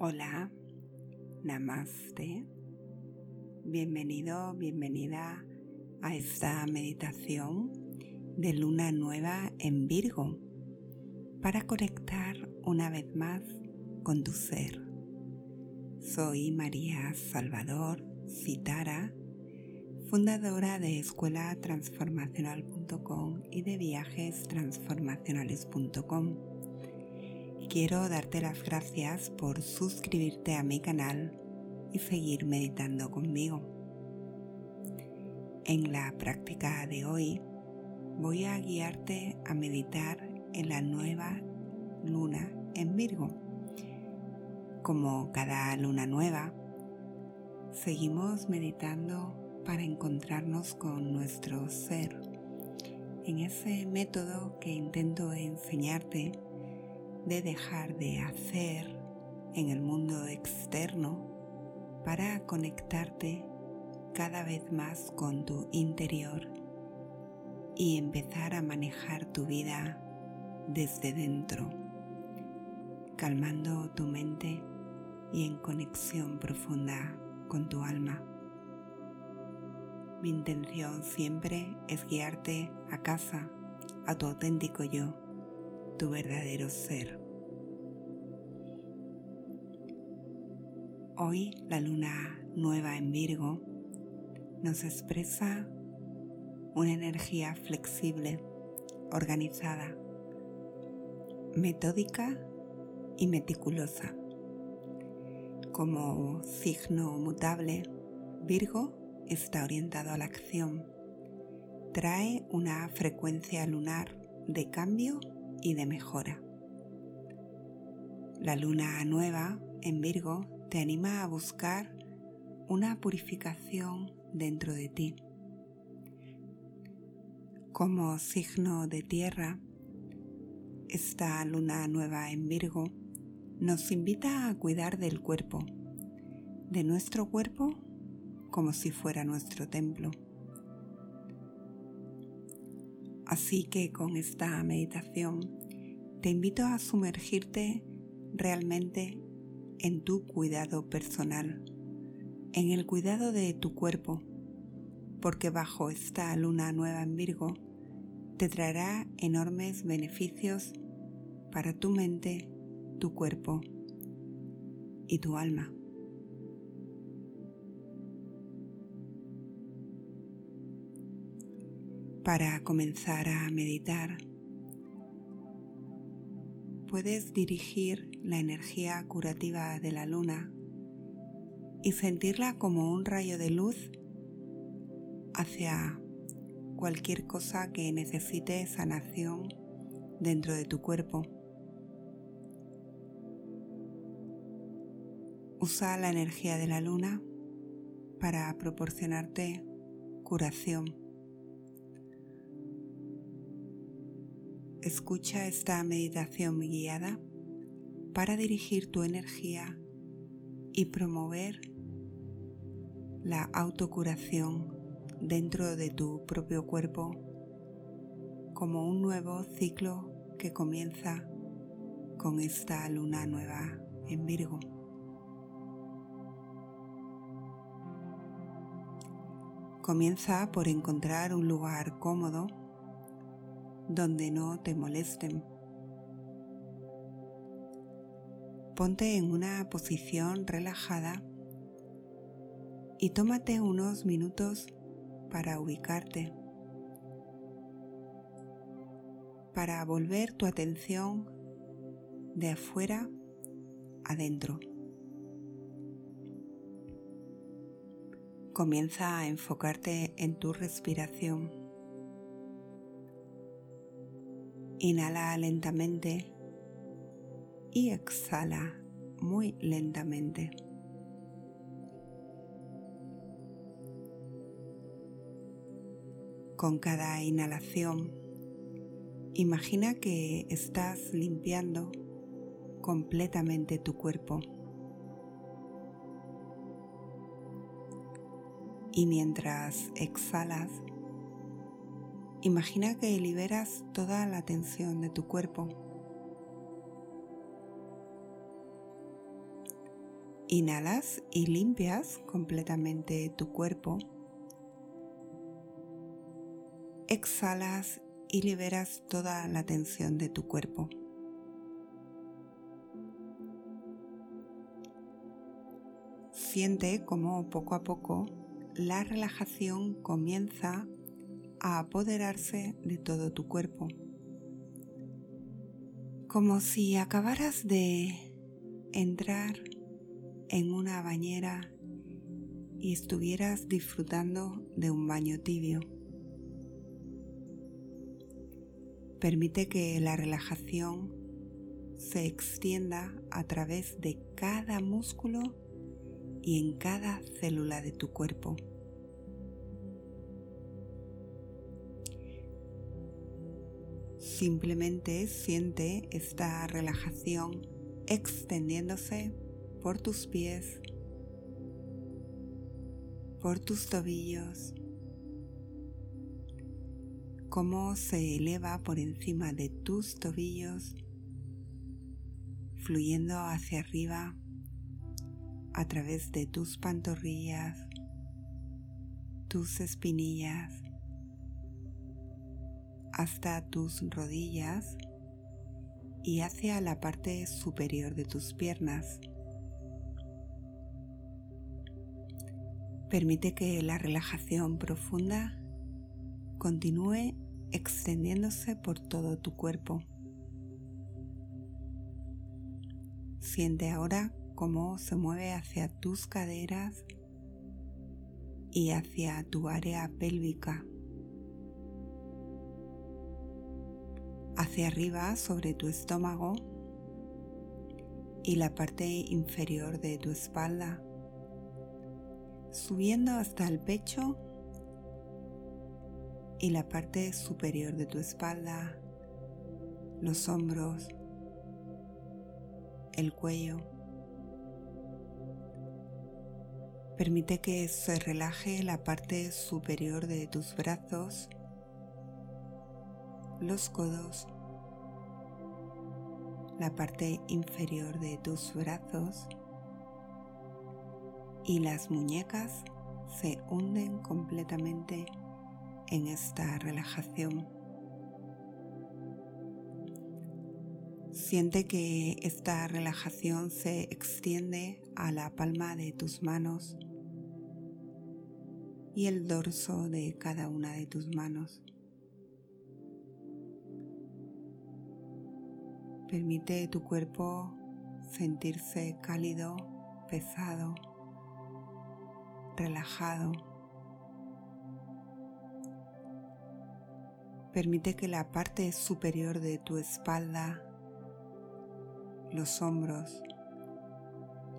Hola, namaste. Bienvenido, bienvenida a esta meditación de luna nueva en Virgo para conectar una vez más con tu ser. Soy María Salvador Citara, fundadora de escuelatransformacional.com y de viajestransformacionales.com quiero darte las gracias por suscribirte a mi canal y seguir meditando conmigo. En la práctica de hoy voy a guiarte a meditar en la nueva luna en Virgo. Como cada luna nueva, seguimos meditando para encontrarnos con nuestro ser. En ese método que intento enseñarte de dejar de hacer en el mundo externo para conectarte cada vez más con tu interior y empezar a manejar tu vida desde dentro, calmando tu mente y en conexión profunda con tu alma. Mi intención siempre es guiarte a casa, a tu auténtico yo tu verdadero ser. Hoy la luna nueva en Virgo nos expresa una energía flexible, organizada, metódica y meticulosa. Como signo mutable, Virgo está orientado a la acción. Trae una frecuencia lunar de cambio y de mejora. La luna nueva en Virgo te anima a buscar una purificación dentro de ti. Como signo de tierra, esta luna nueva en Virgo nos invita a cuidar del cuerpo, de nuestro cuerpo como si fuera nuestro templo. Así que con esta meditación te invito a sumergirte realmente en tu cuidado personal, en el cuidado de tu cuerpo, porque bajo esta luna nueva en Virgo te traerá enormes beneficios para tu mente, tu cuerpo y tu alma. Para comenzar a meditar, puedes dirigir la energía curativa de la luna y sentirla como un rayo de luz hacia cualquier cosa que necesite sanación dentro de tu cuerpo. Usa la energía de la luna para proporcionarte curación. Escucha esta meditación guiada para dirigir tu energía y promover la autocuración dentro de tu propio cuerpo como un nuevo ciclo que comienza con esta luna nueva en Virgo. Comienza por encontrar un lugar cómodo donde no te molesten. Ponte en una posición relajada y tómate unos minutos para ubicarte, para volver tu atención de afuera adentro. Comienza a enfocarte en tu respiración. Inhala lentamente y exhala muy lentamente. Con cada inhalación, imagina que estás limpiando completamente tu cuerpo. Y mientras exhalas, Imagina que liberas toda la tensión de tu cuerpo. Inhalas y limpias completamente tu cuerpo. Exhalas y liberas toda la tensión de tu cuerpo. Siente como poco a poco la relajación comienza a apoderarse de todo tu cuerpo. Como si acabaras de entrar en una bañera y estuvieras disfrutando de un baño tibio. Permite que la relajación se extienda a través de cada músculo y en cada célula de tu cuerpo. Simplemente siente esta relajación extendiéndose por tus pies, por tus tobillos, cómo se eleva por encima de tus tobillos, fluyendo hacia arriba a través de tus pantorrillas, tus espinillas, hasta tus rodillas y hacia la parte superior de tus piernas. Permite que la relajación profunda continúe extendiéndose por todo tu cuerpo. Siente ahora cómo se mueve hacia tus caderas y hacia tu área pélvica. Hacia arriba sobre tu estómago y la parte inferior de tu espalda subiendo hasta el pecho y la parte superior de tu espalda, los hombros, el cuello. Permite que se relaje la parte superior de tus brazos, los codos, la parte inferior de tus brazos y las muñecas se hunden completamente en esta relajación. Siente que esta relajación se extiende a la palma de tus manos y el dorso de cada una de tus manos. Permite tu cuerpo sentirse cálido, pesado relajado. Permite que la parte superior de tu espalda, los hombros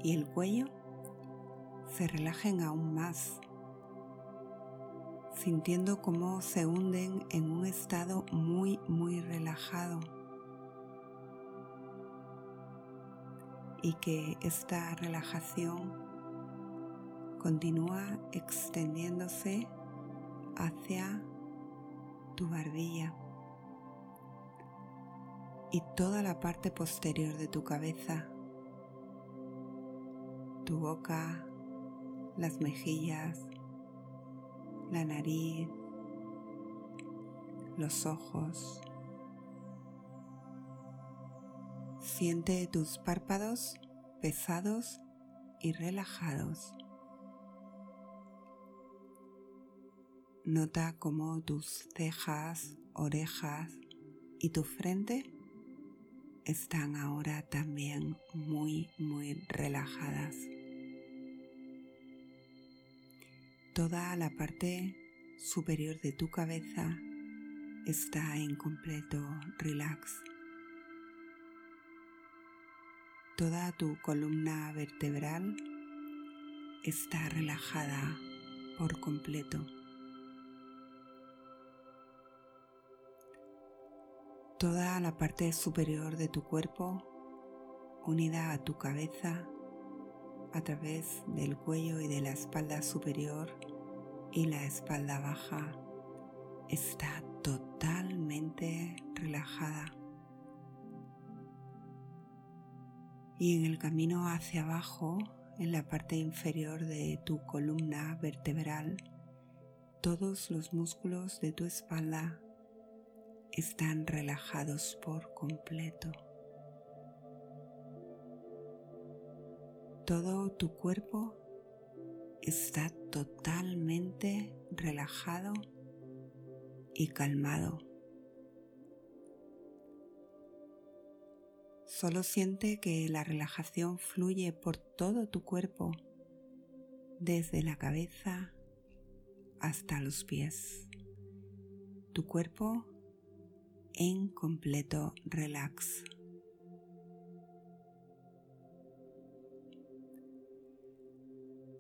y el cuello se relajen aún más, sintiendo cómo se hunden en un estado muy, muy relajado. Y que esta relajación continúa extendiéndose hacia tu barbilla y toda la parte posterior de tu cabeza, tu boca, las mejillas, la nariz, los ojos. Siente tus párpados pesados y relajados. Nota cómo tus cejas, orejas y tu frente están ahora también muy, muy relajadas. Toda la parte superior de tu cabeza está en completo relax. Toda tu columna vertebral está relajada por completo. toda la parte superior de tu cuerpo unida a tu cabeza a través del cuello y de la espalda superior y la espalda baja está totalmente relajada. Y en el camino hacia abajo, en la parte inferior de tu columna vertebral, todos los músculos de tu espalda están relajados por completo. Todo tu cuerpo está totalmente relajado y calmado. Solo siente que la relajación fluye por todo tu cuerpo, desde la cabeza hasta los pies. Tu cuerpo en completo relax.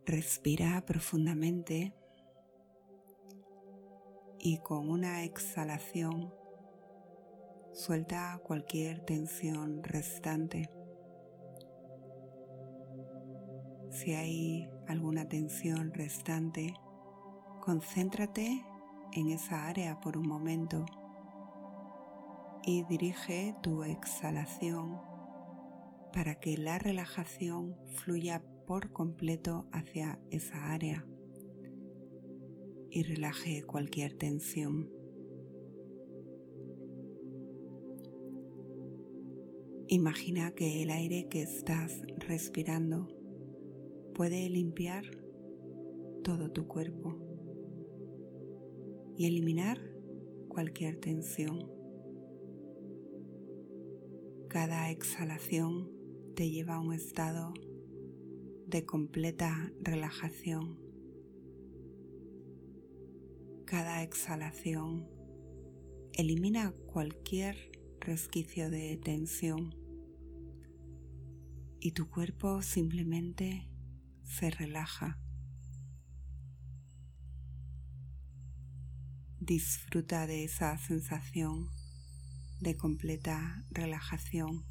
Respira profundamente y con una exhalación suelta cualquier tensión restante. Si hay alguna tensión restante, concéntrate en esa área por un momento y dirige tu exhalación para que la relajación fluya por completo hacia esa área y relaje cualquier tensión. Imagina que el aire que estás respirando puede limpiar todo tu cuerpo y eliminar cualquier tensión. Cada exhalación te lleva a un estado de completa relajación. Cada exhalación elimina cualquier resquicio de tensión y tu cuerpo simplemente se relaja. Disfruta de esa sensación de completa relajación.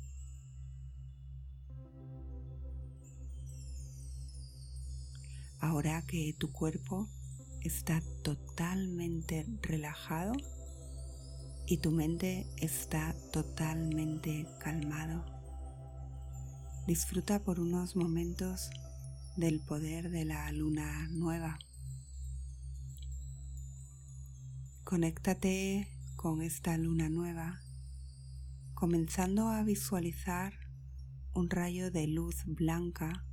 Ahora que tu cuerpo está totalmente relajado y tu mente está totalmente calmado, disfruta por unos momentos del poder de la luna nueva. Conéctate con esta luna nueva, comenzando a visualizar un rayo de luz blanca,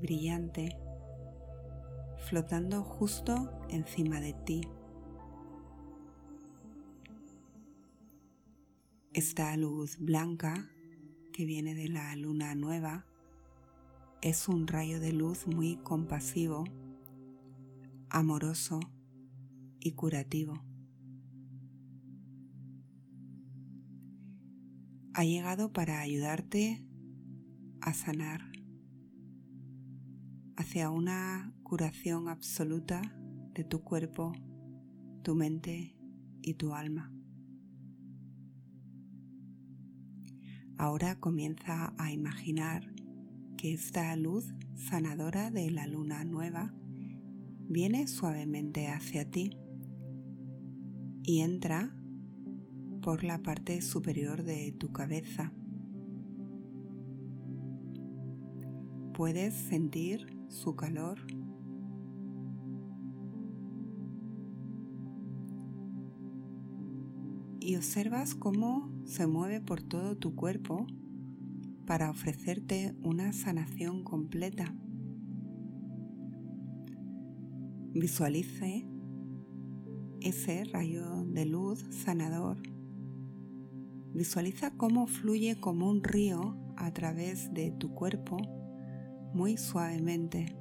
brillante, flotando justo encima de ti. Esta luz blanca que viene de la luna nueva es un rayo de luz muy compasivo, amoroso y curativo. Ha llegado para ayudarte a sanar hacia una curación absoluta de tu cuerpo, tu mente y tu alma. Ahora comienza a imaginar que esta luz sanadora de la luna nueva viene suavemente hacia ti y entra por la parte superior de tu cabeza. Puedes sentir su calor y observas cómo se mueve por todo tu cuerpo para ofrecerte una sanación completa. Visualice ese rayo de luz sanador. Visualiza cómo fluye como un río a través de tu cuerpo muy suavemente.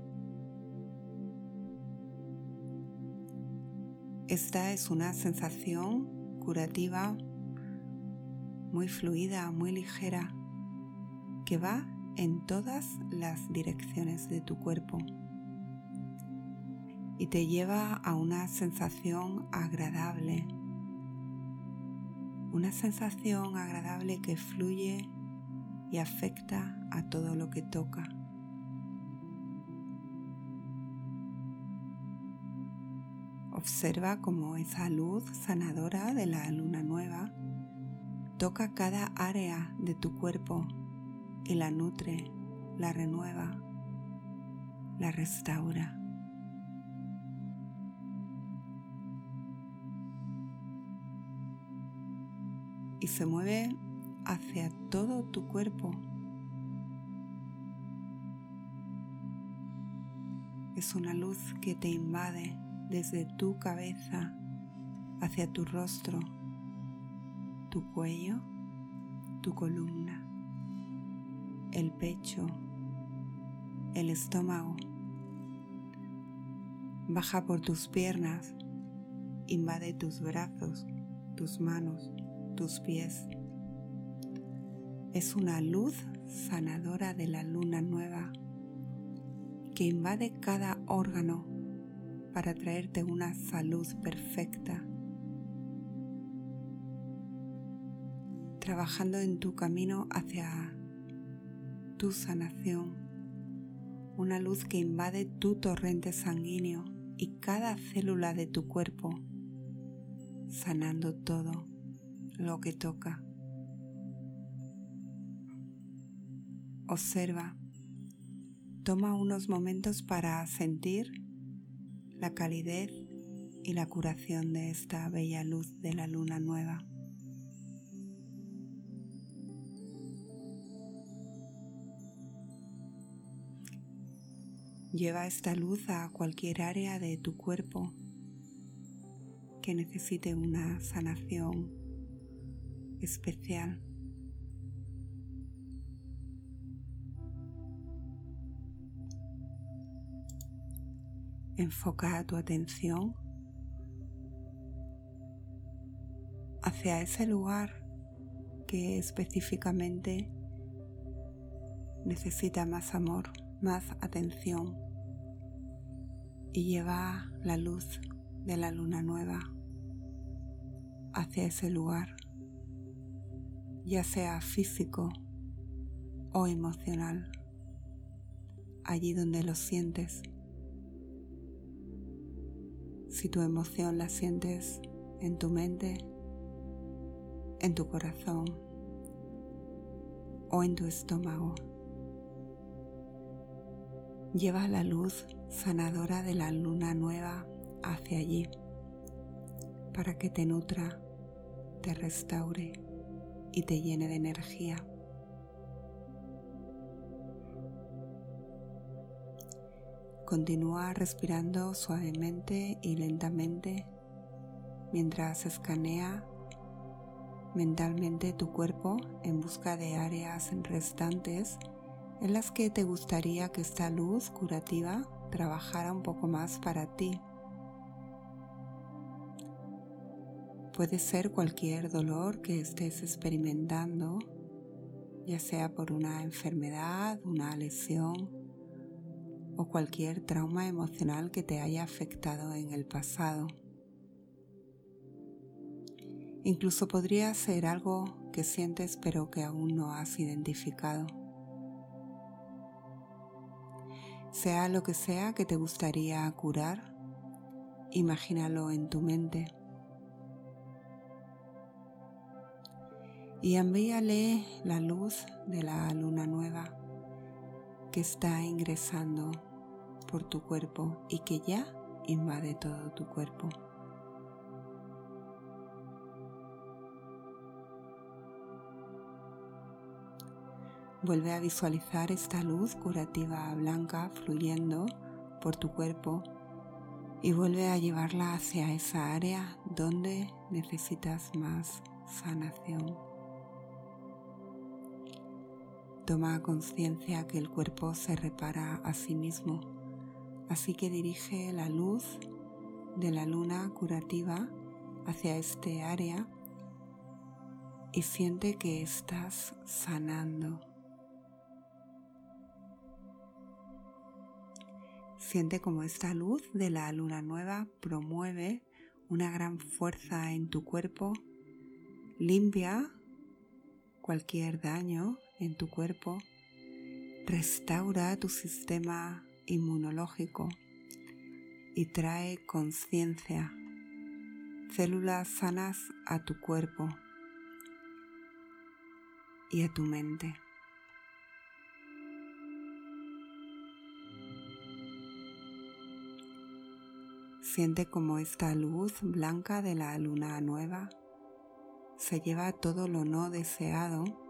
Esta es una sensación curativa, muy fluida, muy ligera, que va en todas las direcciones de tu cuerpo y te lleva a una sensación agradable, una sensación agradable que fluye y afecta a todo lo que toca. Observa cómo esa luz sanadora de la luna nueva toca cada área de tu cuerpo y la nutre, la renueva la restaura. Y se mueve hacia todo tu cuerpo. Es una luz que te invade desde tu cabeza hacia tu rostro, tu cuello, tu columna, el pecho, el estómago. Baja por tus piernas, invade tus brazos, tus manos, tus pies. Es una luz sanadora de la luna nueva que invade cada órgano para traerte una salud perfecta, trabajando en tu camino hacia tu sanación, una luz que invade tu torrente sanguíneo y cada célula de tu cuerpo, sanando todo lo que toca. Observa, toma unos momentos para sentir la calidez y la curación de esta bella luz de la luna nueva. Lleva esta luz a cualquier área de tu cuerpo que necesite una sanación especial. Enfoca tu atención hacia ese lugar que específicamente necesita más amor, más atención y lleva la luz de la luna nueva hacia ese lugar, ya sea físico o emocional, allí donde lo sientes. Si tu emoción la sientes en tu mente, en tu corazón o en tu estómago, lleva la luz sanadora de la luna nueva hacia allí para que te nutra, te restaure y te llene de energía. Continúa respirando suavemente y lentamente mientras escanea mentalmente tu cuerpo en busca de áreas restantes en las que te gustaría que esta luz curativa trabajara un poco más para ti. Puede ser cualquier dolor que estés experimentando, ya sea por una enfermedad, una lesión o cualquier trauma emocional que te haya afectado en el pasado. Incluso podría ser algo que sientes pero que aún no has identificado. Sea lo que sea que te gustaría curar, imagínalo en tu mente. Y envíale la luz de la luna nueva que está ingresando por tu cuerpo y que ya invade todo tu cuerpo. Vuelve a visualizar esta luz curativa blanca fluyendo por tu cuerpo y vuelve a llevarla hacia esa área donde necesitas más sanación. Toma conciencia que el cuerpo se repara a sí mismo, así que dirige la luz de la luna curativa hacia este área y siente que estás sanando. Siente como esta luz de la luna nueva promueve una gran fuerza en tu cuerpo, limpia cualquier daño en tu cuerpo, restaura tu sistema inmunológico y trae conciencia, células sanas a tu cuerpo y a tu mente. Siente como esta luz blanca de la luna nueva se lleva todo lo no deseado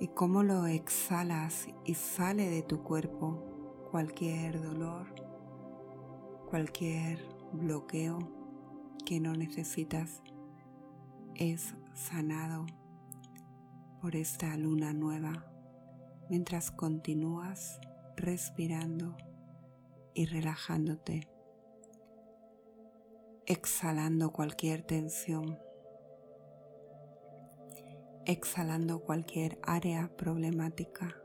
y cómo lo exhalas y sale de tu cuerpo cualquier dolor, cualquier bloqueo que no necesitas es sanado por esta luna nueva mientras continúas respirando y relajándote, exhalando cualquier tensión, exhalando cualquier área problemática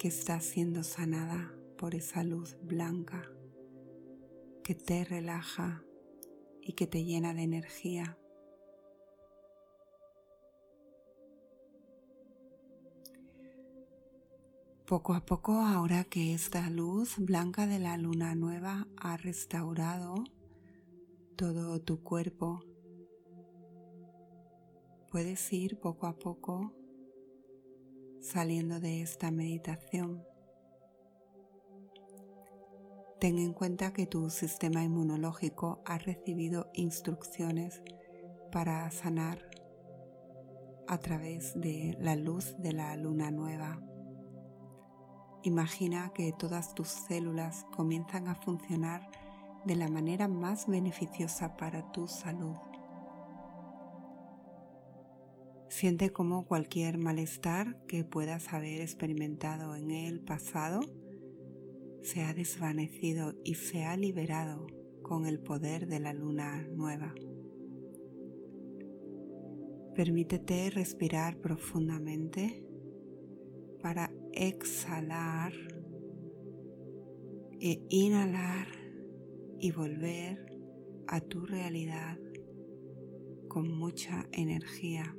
que está siendo sanada por esa luz blanca que te relaja y que te llena de energía. Poco a poco, ahora que esta luz blanca de la luna nueva ha restaurado todo tu cuerpo, puedes ir poco a poco saliendo de esta meditación. Ten en cuenta que tu sistema inmunológico ha recibido instrucciones para sanar a través de la luz de la luna nueva. Imagina que todas tus células comienzan a funcionar de la manera más beneficiosa para tu salud. Siente como cualquier malestar que puedas haber experimentado en el pasado se ha desvanecido y se ha liberado con el poder de la luna nueva. Permítete respirar profundamente para exhalar e inhalar y volver a tu realidad con mucha energía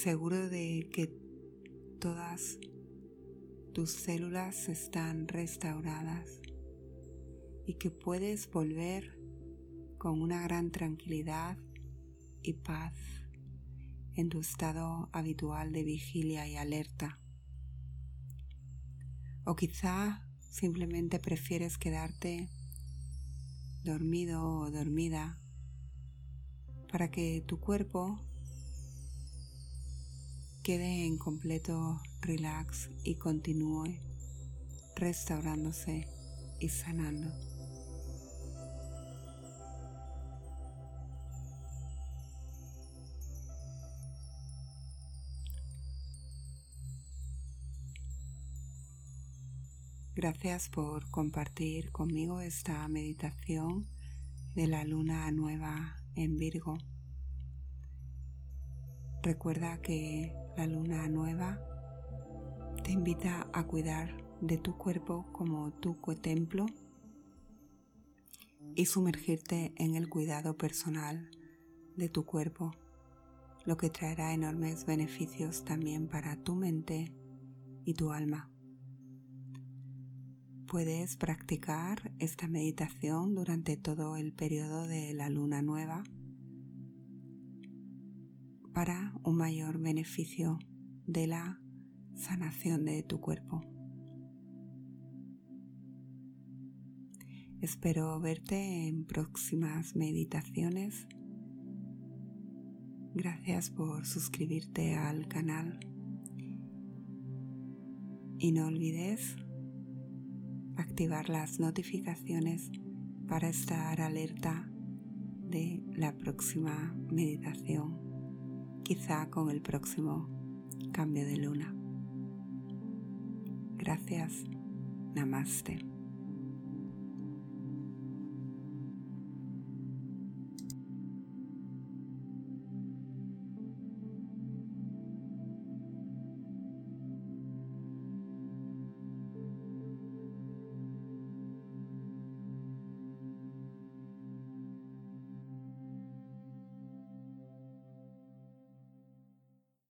seguro de que todas tus células están restauradas y que puedes volver con una gran tranquilidad y paz en tu estado habitual de vigilia y alerta. O quizá simplemente prefieres quedarte dormido o dormida para que tu cuerpo quede en completo relax y continúe restaurándose y sanando. Gracias por compartir conmigo esta meditación de la luna nueva en Virgo. Recuerda que la luna nueva te invita a cuidar de tu cuerpo como tu templo y sumergirte en el cuidado personal de tu cuerpo, lo que traerá enormes beneficios también para tu mente y tu alma. Puedes practicar esta meditación durante todo el periodo de la luna nueva para un mayor beneficio de la sanación de tu cuerpo. Espero verte en próximas meditaciones. Gracias por suscribirte al canal. Y no olvides activar las notificaciones para estar alerta de la próxima meditación quizá con el próximo cambio de luna. Gracias. Namaste.